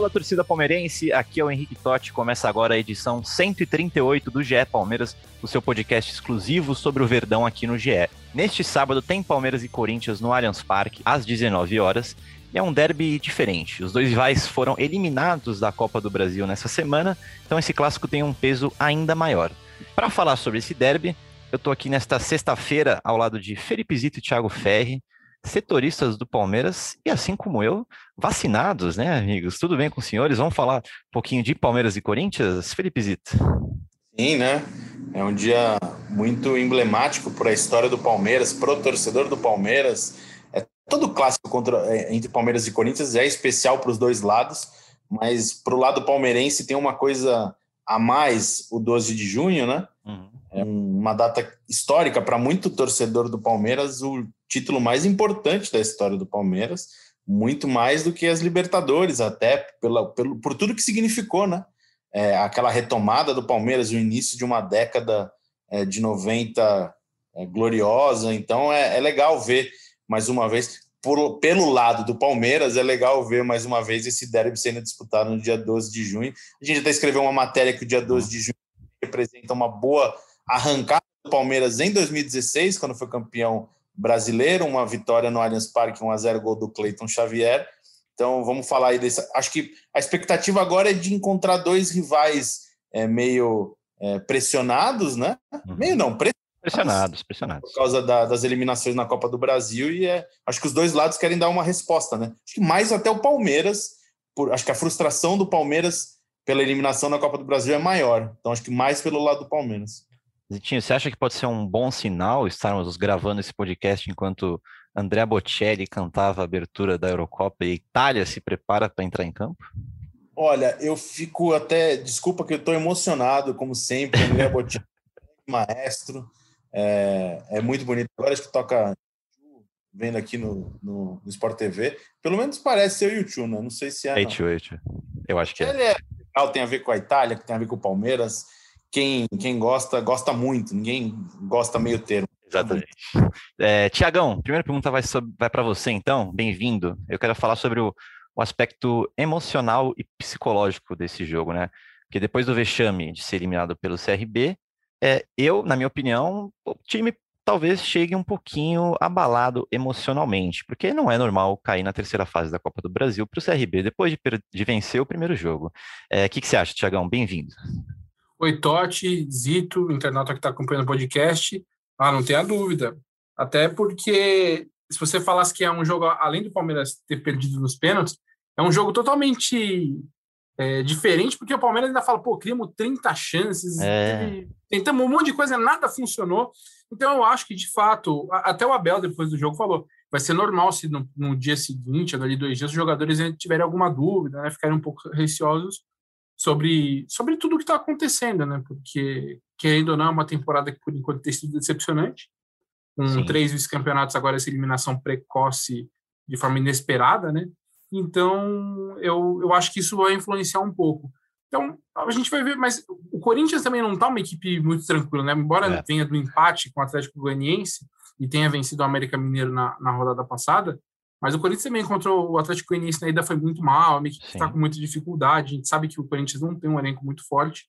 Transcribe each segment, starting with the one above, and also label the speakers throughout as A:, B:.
A: Fala, torcida palmeirense, aqui é o Henrique Totti. Começa agora a edição 138 do GE Palmeiras, o seu podcast exclusivo sobre o Verdão aqui no GE. Neste sábado tem Palmeiras e Corinthians no Allianz Parque, às 19 horas. E é um derby diferente. Os dois rivais foram eliminados da Copa do Brasil nessa semana, então esse clássico tem um peso ainda maior. Para falar sobre esse derby, eu estou aqui nesta sexta-feira ao lado de Felipe Zito e Thiago Ferri, setoristas do Palmeiras e, assim como eu, vacinados, né, amigos? Tudo bem com os senhores? Vamos falar um pouquinho de Palmeiras e Corinthians? Felipe Zito.
B: Sim, né? É um dia muito emblemático para a história do Palmeiras, para o torcedor do Palmeiras. É todo clássico contra, é, entre Palmeiras e Corinthians é especial para os dois lados, mas para o lado palmeirense tem uma coisa a mais o 12 de junho, né?
A: Uhum.
B: É uma data histórica para muito torcedor do Palmeiras, o título mais importante da história do Palmeiras, muito mais do que as Libertadores, até pela, pelo, por tudo que significou, né? É, aquela retomada do Palmeiras, o início de uma década é, de 90 é, gloriosa. Então é, é, legal ver mais uma vez, por, pelo lado do Palmeiras, é legal ver mais uma vez esse derby sendo disputado no dia 12 de junho. A gente até escreveu uma matéria que o dia 12 de junho representa uma boa arrancada do Palmeiras em 2016, quando foi campeão brasileiro, uma vitória no Allianz Parque, 1 a 0 gol do Cleiton Xavier. Então vamos falar aí desse. Acho que a expectativa agora é de encontrar dois rivais é, meio é, pressionados, né?
A: Uhum.
B: Meio não,
A: pressionados, pressionados.
B: Por causa da, das eliminações na Copa do Brasil e é, acho que os dois lados querem dar uma resposta, né? Acho que mais até o Palmeiras, por, acho que a frustração do Palmeiras pela eliminação na Copa do Brasil é maior. Então acho que mais pelo lado do Palmeiras.
A: Zitinho, você acha que pode ser um bom sinal estarmos gravando esse podcast enquanto André Bocelli cantava a abertura da Eurocopa e Itália se prepara para entrar em campo?
B: Olha, eu fico até. Desculpa que eu estou emocionado, como sempre. André Bocelli, maestro. É, é, muito bonito. Agora acho que toca vendo aqui no, no, no Sport TV. Pelo menos parece ser o YouTube, né? Não sei se é.
A: Eight, eight. Eu acho que é.
B: Ele é legal, tem a ver com a Itália, tem a ver com o Palmeiras quem, quem gosta, gosta muito, ninguém gosta meio termo.
A: Exatamente. É, Tiagão, primeira pergunta vai, vai para você, então. Bem-vindo. Eu quero falar sobre o, o, aspecto emocional e psicológico desse jogo, né? Porque depois do vexame de ser eliminado pelo CRB, é, eu, na minha opinião, o time talvez chegue um pouquinho abalado emocionalmente, porque não é normal cair na terceira fase da Copa do Brasil para o CRB depois de, de, vencer o primeiro jogo. O é, que, que você acha, Tiagão? Bem-vindo.
C: Oi, Totti, Zito, internauta que está acompanhando o podcast. Ah, não tenha dúvida. Até porque, se você falasse que é um jogo, além do Palmeiras ter perdido nos pênaltis, é um jogo totalmente é, diferente, porque o Palmeiras ainda fala, pô, criamos 30 chances,
A: é.
C: tentamos um monte de coisa, nada funcionou. Então, eu acho que, de fato, até o Abel, depois do jogo, falou, vai ser normal se no, no dia seguinte, ali dois dias, os jogadores tiverem alguma dúvida, né, ficarem um pouco receosos sobre, sobre tudo o que está acontecendo, né? Porque, querendo ou não, é uma temporada que, por enquanto, tem sido decepcionante. Com Sim. três vice-campeonatos, agora essa eliminação precoce de forma inesperada, né? Então, eu, eu acho que isso vai influenciar um pouco. Então, a gente vai ver, mas o Corinthians também não está uma equipe muito tranquila, né? Embora é. venha do empate com o Atlético Goianiense e tenha vencido o América Mineiro na, na rodada passada, mas o Corinthians também encontrou o Atlético Goianiense na ida foi muito mal, a equipe está com muita dificuldade. A gente sabe que o Corinthians não tem um elenco muito forte.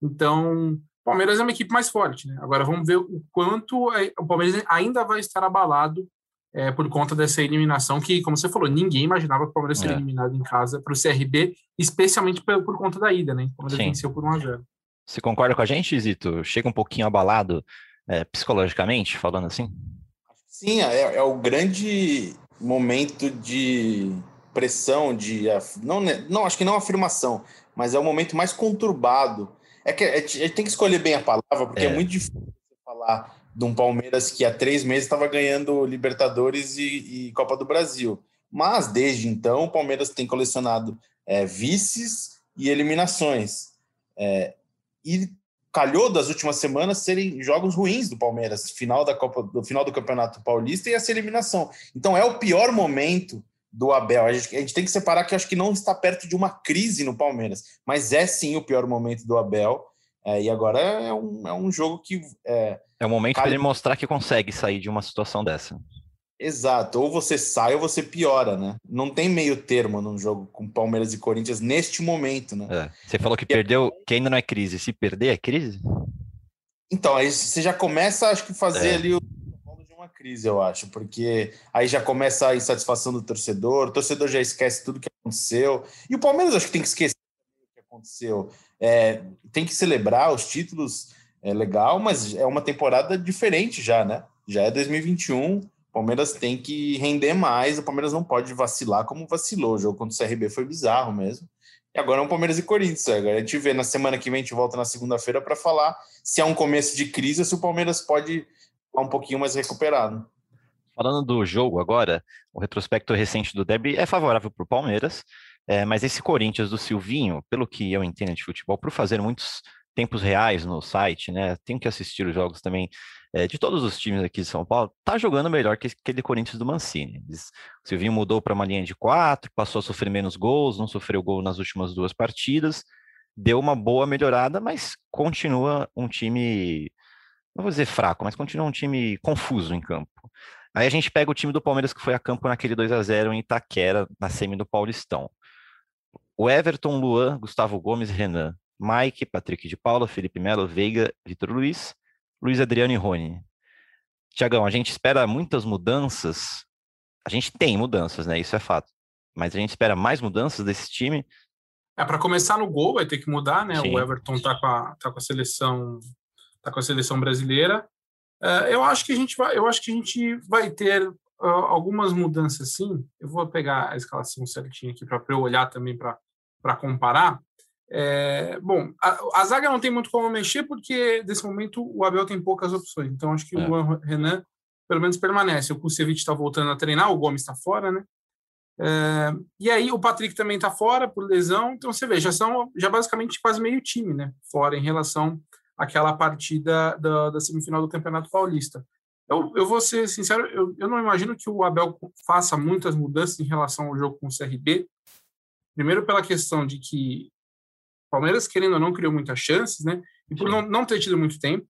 C: Então, o Palmeiras é uma equipe mais forte. Né? Agora vamos ver o quanto o Palmeiras ainda vai estar abalado é, por conta dessa eliminação, que, como você falou, ninguém imaginava que o Palmeiras é. seria eliminado em casa para o CRB, especialmente por, por, conta da ida, né? O Palmeiras Sim. venceu por 1 a 0
A: Você concorda com a gente, Zito? Chega um pouquinho abalado é, psicologicamente, falando assim?
B: Sim, é, é o grande momento de pressão, de não, não acho que não afirmação, mas é o momento mais conturbado. É que a gente tem que escolher bem a palavra, porque é, é muito difícil falar de um Palmeiras que há três meses estava ganhando Libertadores e, e, Copa do Brasil. Mas desde então o Palmeiras tem colecionado é, vices e eliminações. É, e calhou das últimas semanas serem jogos ruins do Palmeiras, final da Copa, do final do Campeonato Paulista e essa eliminação. Então é o pior momento do Abel. A gente, a gente, tem que separar que acho que não está perto de uma crise no Palmeiras, mas é sim o pior momento do Abel. É, e agora é um, é um jogo que. É,
A: é o momento para ele mostrar que consegue sair de uma situação dessa.
B: Exato, ou você sai ou você piora, né? Não tem meio termo num jogo com Palmeiras e Corinthians neste momento, né?
A: É. Você falou que perdeu, que ainda não é crise. Se perder, é crise?
B: Então, aí você já começa, acho que, fazer é. ali o de uma crise, eu acho, porque aí já começa a insatisfação do torcedor, o torcedor já esquece tudo que aconteceu. E o Palmeiras acho que tem que esquecer o que aconteceu. É, tem que celebrar os títulos, é legal, mas é uma temporada diferente já, né? Já é 2021, o Palmeiras tem que render mais, o Palmeiras não pode vacilar como vacilou. O jogo contra o CRB foi bizarro mesmo. E agora é um Palmeiras e Corinthians. Agora a gente vê na semana que vem, a gente volta na segunda-feira para falar se é um começo de crise ou se o Palmeiras pode um pouquinho mais recuperado.
A: Falando do jogo agora, o retrospecto recente do Derby é favorável para o Palmeiras, é, mas esse Corinthians do Silvinho, pelo que eu entendo de futebol, por fazer muitos tempos reais no site, né? Tenho que assistir os jogos também é, de todos os times aqui de São Paulo, tá jogando melhor que aquele Corinthians do Mancini. O Silvinho mudou para uma linha de quatro, passou a sofrer menos gols, não sofreu gol nas últimas duas partidas, deu uma boa melhorada, mas continua um time, não vou dizer fraco, mas continua um time confuso em campo. Aí a gente pega o time do Palmeiras que foi a campo naquele 2 a 0 em Itaquera, na semi do Paulistão. O Everton, Luan, Gustavo Gomes, Renan, Mike, Patrick de Paula, Felipe Melo, Veiga, Vitor Luiz, Luiz Adriano e Rony. Tiagão, a gente espera muitas mudanças. A gente tem mudanças, né? Isso é fato. Mas a gente espera mais mudanças desse time.
C: É, para começar no gol vai ter que mudar, né? Sim. O Everton tá com a, tá com a seleção tá com a seleção brasileira. Uh, eu acho que a gente vai, eu acho que a gente vai ter uh, algumas mudanças sim. Eu vou pegar a escalação certinha aqui para eu olhar também para comparar. É, bom, a, a, zaga não tem muito como mexer, porque nesse momento o Abel tem poucas opções. Então acho que é. o Renan, pelo menos, permanece. O Kusevich está voltando a treinar, o Gomes está fora, né? É, e aí o Patrick também está fora por lesão. Então você vê, já são já basicamente quase meio time, né? Fora em relação àquela partida da, da semifinal do Campeonato Paulista. Eu, eu vou ser sincero, eu, eu não imagino que o Abel faça muitas mudanças em relação ao jogo com o CRB. Primeiro pela questão de que Palmeiras, querendo ou não, criou muitas chances, né? E por não, não ter tido muito tempo.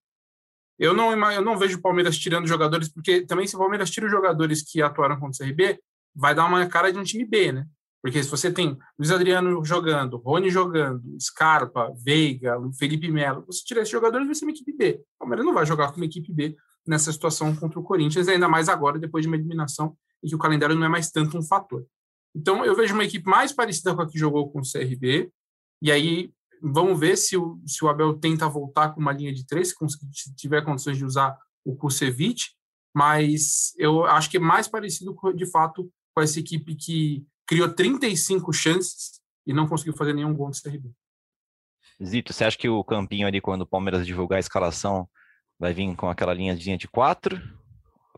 C: Eu não, eu não vejo o Palmeiras tirando jogadores, porque também se o Palmeiras tira os jogadores que atuaram contra o CRB, vai dar uma cara de um time B, né? Porque se você tem Luiz Adriano jogando, Rony jogando, Scarpa, Veiga, Felipe Melo, você tirar esses jogadores, vai ser uma equipe B. O Palmeiras não vai jogar como equipe B nessa situação contra o Corinthians, ainda mais agora, depois de uma eliminação em que o calendário não é mais tanto um fator. Então, eu vejo uma equipe mais parecida com a que jogou com o CRB, e aí vamos ver se o, se o Abel tenta voltar com uma linha de três, se tiver condições de usar o Kusevich, mas eu acho que é mais parecido de fato com essa equipe que criou 35 chances e não conseguiu fazer nenhum gol no CRB.
A: Zito, você acha que o Campinho ali, quando o Palmeiras divulgar a escalação, vai vir com aquela linha de quatro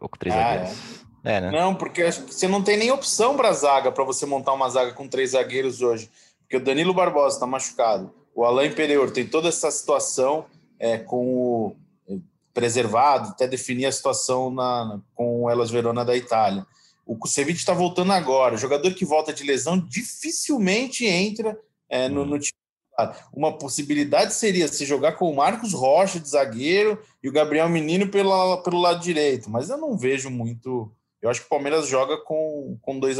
A: ou com três ah, zagueiros?
B: É. É, né? Não, porque você não tem nem opção para zaga, para você montar uma zaga com três zagueiros hoje porque o Danilo Barbosa está machucado, o Alain Pereira tem toda essa situação é, com o é, preservado, até definir a situação na, com o Elas Verona da Itália. O Kusevich está voltando agora. O jogador que volta de lesão dificilmente entra é, no, no time. Uma possibilidade seria se jogar com o Marcos Rocha de zagueiro e o Gabriel Menino pela, pelo lado direito, mas eu não vejo muito. Eu acho que o Palmeiras joga com, com dois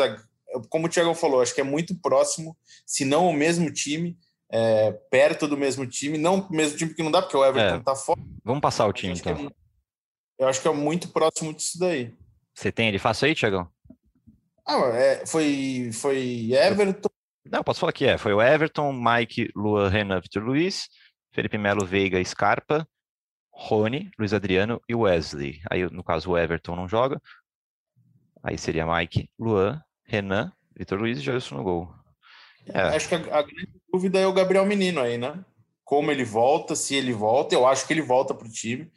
B: como o Thiago falou, acho que é muito próximo, se não o mesmo time, é, perto do mesmo time, não o mesmo time que não dá, porque o Everton é, tá fora.
A: Vamos passar o time, então.
B: É, eu acho que é muito próximo disso daí.
A: Você tem ele fácil aí, Thiago?
B: Ah, é, foi, foi Everton.
A: Não, posso falar que é. Foi o Everton, Mike, Luan, Renan, Vitor Luiz, Felipe Melo, Veiga, Scarpa, Rony, Luiz Adriano e Wesley. Aí, no caso, o Everton não joga. Aí seria Mike, Luan, Renan, Vitor Luiz e Jailson no gol.
B: É. Acho que a, a, grande dúvida é o Gabriel Menino aí, né? Como ele volta, se ele volta, eu acho que ele volta para o time,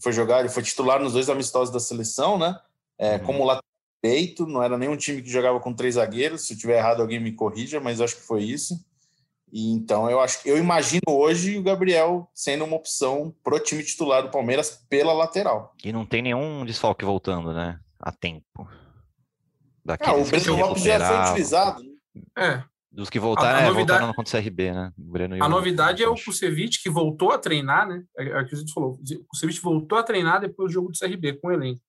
B: foi jogar, ele foi titular nos dois amistosos da seleção, né? É,
A: Uhum.
B: Como lateral direito, não era nenhum time que jogava com três zagueiros. Se eu tiver errado, alguém me corrija, mas acho que foi isso. E então eu acho, eu imagino hoje o Gabriel sendo uma opção pro time titular do Palmeiras pela lateral.
A: E não tem nenhum desfalque voltando, né? A tempo.
B: Ah,
A: Daqueles
B: o Breno Lopes já foi utilizado. né?
C: É,
A: Dos que voltaram,
C: A- a
A: é,
C: novidade-
A: voltaram contra o CRB, né? O Breno
C: a
A: o-
C: novidade é o. Kusevich, que voltou a treinar, né? É, é o que a gente falou. O Kusevich voltou a treinar depois do jogo do CRB com o elenco.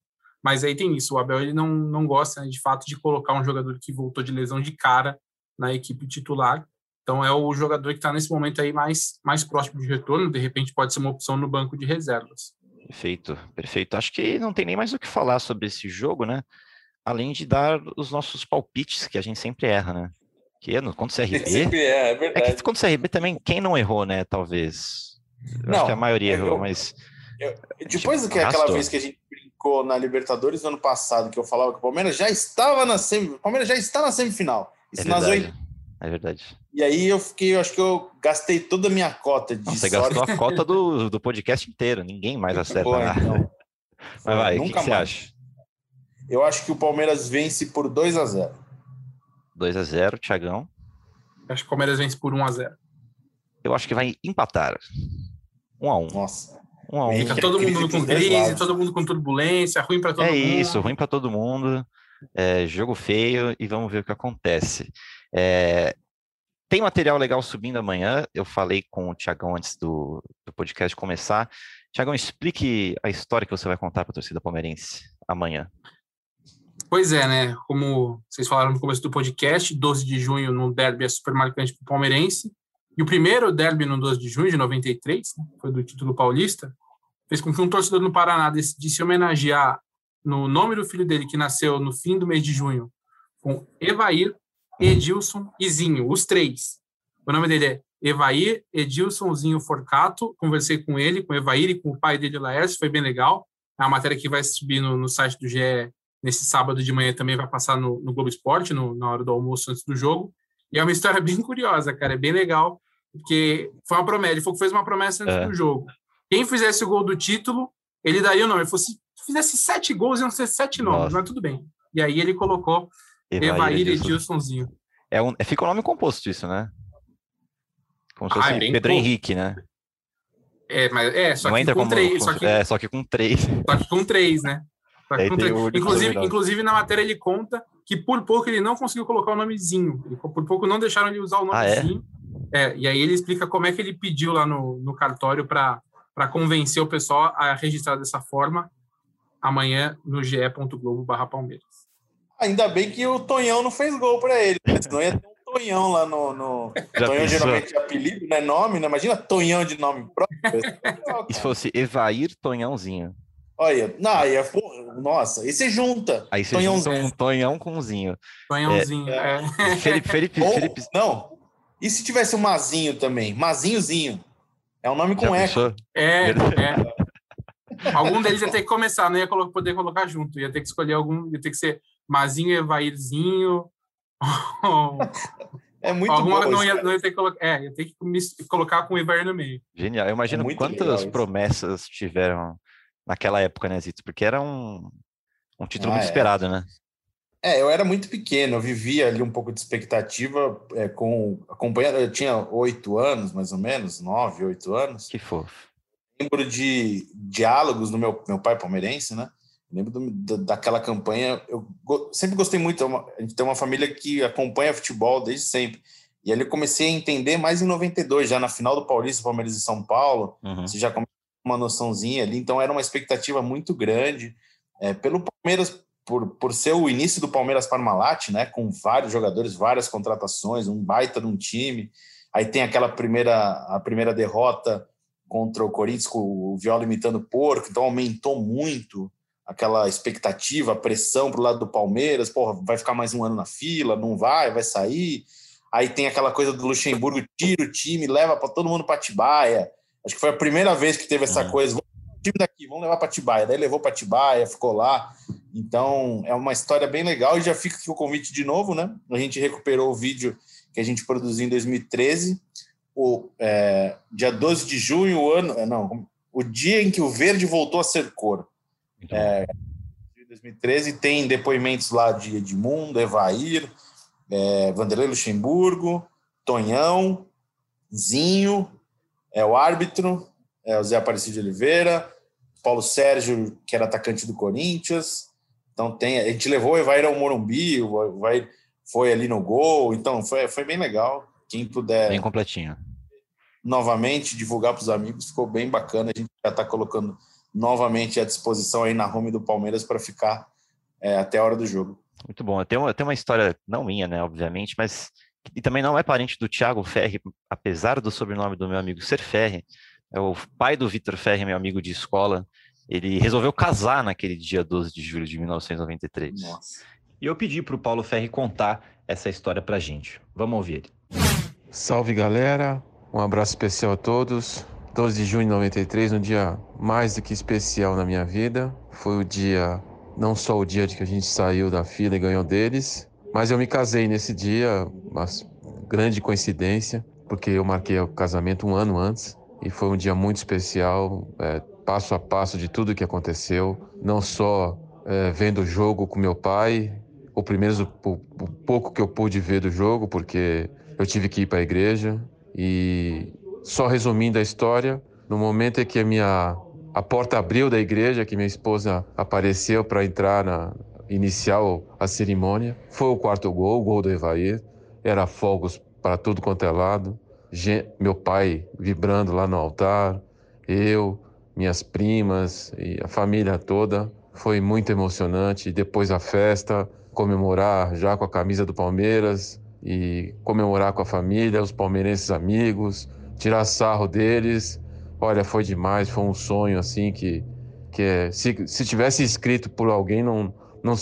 C: Mas aí tem isso, o Abel ele não, não gosta, né, de fato, de colocar um jogador que voltou de lesão de cara na equipe titular. Então é o jogador que está nesse momento aí mais, mais próximo de retorno, de repente pode ser uma opção no banco de reservas.
A: Perfeito, perfeito. Acho que não tem nem mais o que falar sobre esse jogo, né? Além de dar os nossos palpites, que a gente sempre erra, né? Que é contra o CRB.
B: Sempre é, é
A: É que contra o CRB também, quem não errou, né? Talvez. Eu acho
B: Não,
A: que a maioria
B: eu-
A: errou, mas.
B: Depois do que
A: Arrastou.
B: aquela vez que a gente brincou na Libertadores no ano passado, que eu falava que o Palmeiras já estava na semi, o Palmeiras já está na semifinal.
A: É
B: Isso nas
A: verdade.
B: oito-
A: É verdade.
B: E aí eu fiquei, eu acho que eu gastei toda a minha cota de
A: Não, você
B: sorte.
A: gastou a cota do, do podcast inteiro. Ninguém mais acerta
B: Pô,
A: nada.
B: então.
A: Mas vai, o que, que você acha?
B: Eu acho que o Palmeiras vence por 2 a 0
A: 2x0, Thiagão.
C: Acho que o Palmeiras vence por 1 a 0
A: Eu acho que vai empatar. 1x1.
B: Nossa.
A: 1x1.
B: Fica
C: Fica todo mundo com crise, todo mundo com turbulência, ruim para todo
A: É
C: mundo.
A: isso, ruim para todo mundo. É, jogo feio e vamos ver o que acontece. É, tem material legal subindo amanhã. Eu falei com o Tiagão antes do, do podcast começar. Tiagão, explique a história que você vai contar para a torcida palmeirense amanhã.
C: Pois é, né? Como vocês falaram no começo do podcast, 12 de junho no derby é super marcante para o palmeirense. E o primeiro derby no 12 de junho de 93, né, foi do título paulista, fez com que um torcedor no Paraná decidisse homenagear no nome do filho dele, que nasceu no fim do mês de junho, com Evair, Edilson e Zinho, os três. O nome dele é Evair Edilson Zinho Forcato. Conversei com ele, com o Evair e com o pai dele, Laércio, foi bem legal. É uma matéria que vai subir no, no site do GE nesse sábado de manhã também vai passar no, no Globo Esporte, no, na hora do almoço antes do jogo. E é uma história bem curiosa, cara, é bem legal, porque foi uma promessa, ele falou que fez uma promessa antes
A: É.
C: do jogo. Quem fizesse o gol do título, ele daria o nome. Ele falou: se fizesse sete gols, iam ser sete nomes,
A: Nossa.
C: mas tudo bem. E aí ele colocou Evair
A: Edilson.
C: Edilsonzinho.
A: É um, é, fica o nome composto isso, né? Como se
C: Ah,
A: fosse
C: é bem
A: Pedro. Henrique, né?
C: É, mas é, só
A: Não
C: que
A: entra
C: com
A: como.
C: três, só que,
A: É, só que com três.
C: só que com três, né? Inclusive, inclusive, na matéria ele conta que por pouco ele não conseguiu colocar o nomezinho. Por pouco não deixaram ele usar o
A: Ah, é?
C: nomezinho. é? e aí ele explica como é que ele pediu lá no, no cartório para convencer o pessoal a registrar dessa forma amanhã no ge.globo barra Palmeiras.
B: Ainda bem que o Tonhão não fez gol pra ele, né? senão ia ter um Tonhão lá no. no... Tonhão
A: pensou?
B: geralmente é apelido, não é nome, né? Imagina Tonhão de nome próprio.
A: E se fosse Evair Tonhãozinho?
B: Olha, não, aí é, porra, nossa, aí você junta.
A: Aí você junta um Tonhão com umzinho.
C: Tonhãozinho. É,
A: Felipe, Felipe,
B: Ou,
A: Felipe
B: não, e se tivesse o Mazinho também? Mazinhozinho. É um nome
A: já
B: com eco.
A: pensou?
C: é, é. Algum deles ia ter que começar, não ia colo- poder colocar junto. Ia ter que escolher algum, ia ter que ser Mazinho, Evairzinho. ou
B: É muito
C: alguma,
B: bom.
C: não, ia, não ia ter que colocar. É, ia ter que colocar com o Evair no meio.
A: Genial. Eu imagino
B: É
A: quantas promessas tiveram naquela época, né, Zito? Porque era um, um título
B: Ah,
A: muito
B: é.
A: esperado, né?
B: É, eu era muito pequeno, eu vivia ali um pouco de expectativa é, com acompanhando. Eu tinha oito anos, mais ou menos, nove, oito anos.
A: Que fofo.
B: Lembro de diálogos do meu, meu pai palmeirense, né? Lembro do- da- daquela campanha. Eu go- sempre gostei muito. é uma- a gente tem uma família que acompanha futebol desde sempre. E ali eu comecei a entender mais em 92, já na final do Paulista, Palmeiras e São Paulo.
A: Uhum.
B: Você já começa com uma noçãozinha ali, então era uma expectativa muito grande é, pelo Palmeiras, por, por ser o início do Palmeiras Parmalat, né? Com vários jogadores, várias contratações, um baita de um time. Aí tem aquela primeira, a primeira derrota contra o Corinthians, com o Viola imitando o porco, então aumentou muito aquela expectativa, a pressão para o lado do Palmeiras, porra, vai ficar mais um ano na fila, não vai, vai sair. Aí tem aquela coisa do Luxemburgo, tira o time, leva para todo mundo para Tibaia. Acho que foi a primeira vez que teve essa
A: Uhum.
B: coisa. Vamos time daqui, vamos levar para Tibaia. Daí levou para Tibaia, ficou lá. Então é uma história bem legal e já fica aqui o convite de novo, né? A gente recuperou o vídeo que a gente produziu em 2013, o é, dia 12 de junho, o ano, é, não, o dia em que o verde voltou a ser cor. É, 2013 tem depoimentos lá de Edmundo, Evair, é, Vanderlei Luxemburgo, Tonhão, Zinho, é o árbitro, é o Zé Aparecido de Oliveira, Paulo Sérgio, que era atacante do Corinthians. Então tem, a gente levou o Evair ao Morumbi, o Evair foi ali no gol, então foi, foi bem legal. Quem puder.
A: Bem completinho.
B: Novamente, divulgar para os amigos, ficou bem bacana. A gente já está colocando novamente à disposição aí na home do Palmeiras para ficar é, até a hora do jogo.
A: Muito bom. Eu tenho, eu tenho uma história, não minha, né, obviamente, mas e também não é parente do Thiago Ferri, apesar do sobrenome do meu amigo ser Ferri. É o pai do Vitor Ferri, meu amigo de escola. Ele resolveu casar naquele dia 12 de julho de 1993. Nossa. E eu pedi para o Paulo Ferri contar essa história para gente. Vamos ouvir ele.
D: Salve galera, um abraço especial a todos. 12 de junho de 93, um dia mais do que especial na minha vida. Foi o dia, não só o dia de que a gente saiu da fila e ganhou deles, mas eu me casei nesse dia, uma grande coincidência, porque eu marquei o casamento um ano antes e foi um dia muito especial, é, passo a passo de tudo que aconteceu, não só é, vendo o jogo com meu pai, o primeiro o, o pouco que eu pude ver do jogo, porque eu tive que ir para a igreja e só resumindo a história, no momento em que a minha a porta abriu da igreja, que minha esposa apareceu para entrar na iniciar a cerimônia, foi o quarto gol, o gol do Evair. Era fogos para tudo quanto é lado. Meu pai vibrando lá no altar, eu, minhas primas e a família toda. Foi muito emocionante. Depois a festa, comemorar já com a camisa do Palmeiras e comemorar com a família, os palmeirenses amigos, tirar sarro deles. Olha, foi demais, foi um sonho assim que, que é, se, se tivesse escrito por alguém não, não,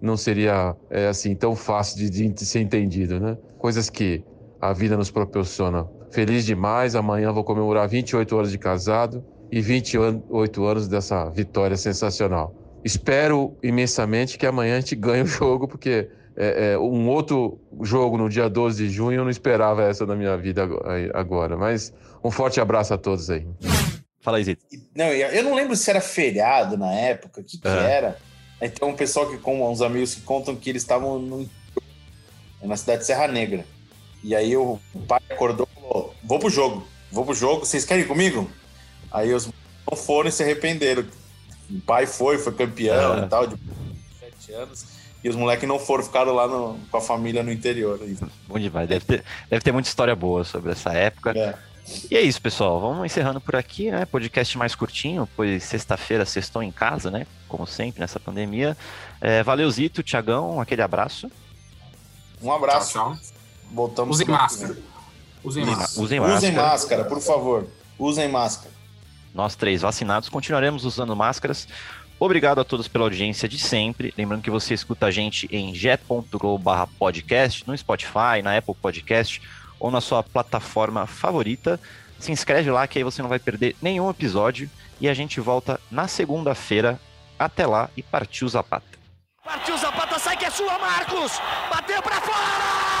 D: não seria é, assim tão fácil de, de ser entendido, né? Coisas que a vida nos proporciona. Feliz demais, amanhã vou comemorar 28 anos de casado e 28 anos dessa vitória sensacional. Espero imensamente que amanhã a gente ganhe o jogo, porque é, é, um outro jogo no dia 12 de junho, eu não esperava essa na minha vida agora. Mas um forte abraço a todos aí.
A: Fala aí, Zito.
B: Não, eu não lembro se era feriado na época, o que, que era. Aí tem um pessoal que, com uns amigos que contam que eles estavam no, na cidade de Serra Negra. E aí o pai acordou e falou: Vou pro jogo, vou pro jogo, vocês querem ir comigo? Aí os não foram e se arrependeram. O pai foi, foi campeão e tal, de sete anos. E os moleques não foram, ficaram lá no, com a família no interior.
A: Bom demais. Deve ter, deve ter muita história boa sobre essa época. É. E é isso, pessoal. Vamos encerrando por aqui, né? Podcast mais curtinho, pois sexta-feira vocês estão em casa, né? Como sempre, nessa pandemia. É, valeu, Zito, Tiagão, aquele abraço.
B: Um abraço. Tchau, tchau. Voltamos.
C: Usem máscara. Usem máscara.
B: Usem máscara. Usem máscara, por favor. Usem máscara.
A: Nós três vacinados continuaremos usando máscaras. Obrigado a todos pela audiência de sempre. Lembrando que você escuta a gente em g.com/podcast, no Spotify, na Apple Podcast ou na sua plataforma favorita. Se inscreve lá que aí você não vai perder nenhum episódio e a gente volta na segunda-feira. Até lá e partiu Zapata.
E: Partiu Zapata, sai que é sua, Marcos! Bateu para fora!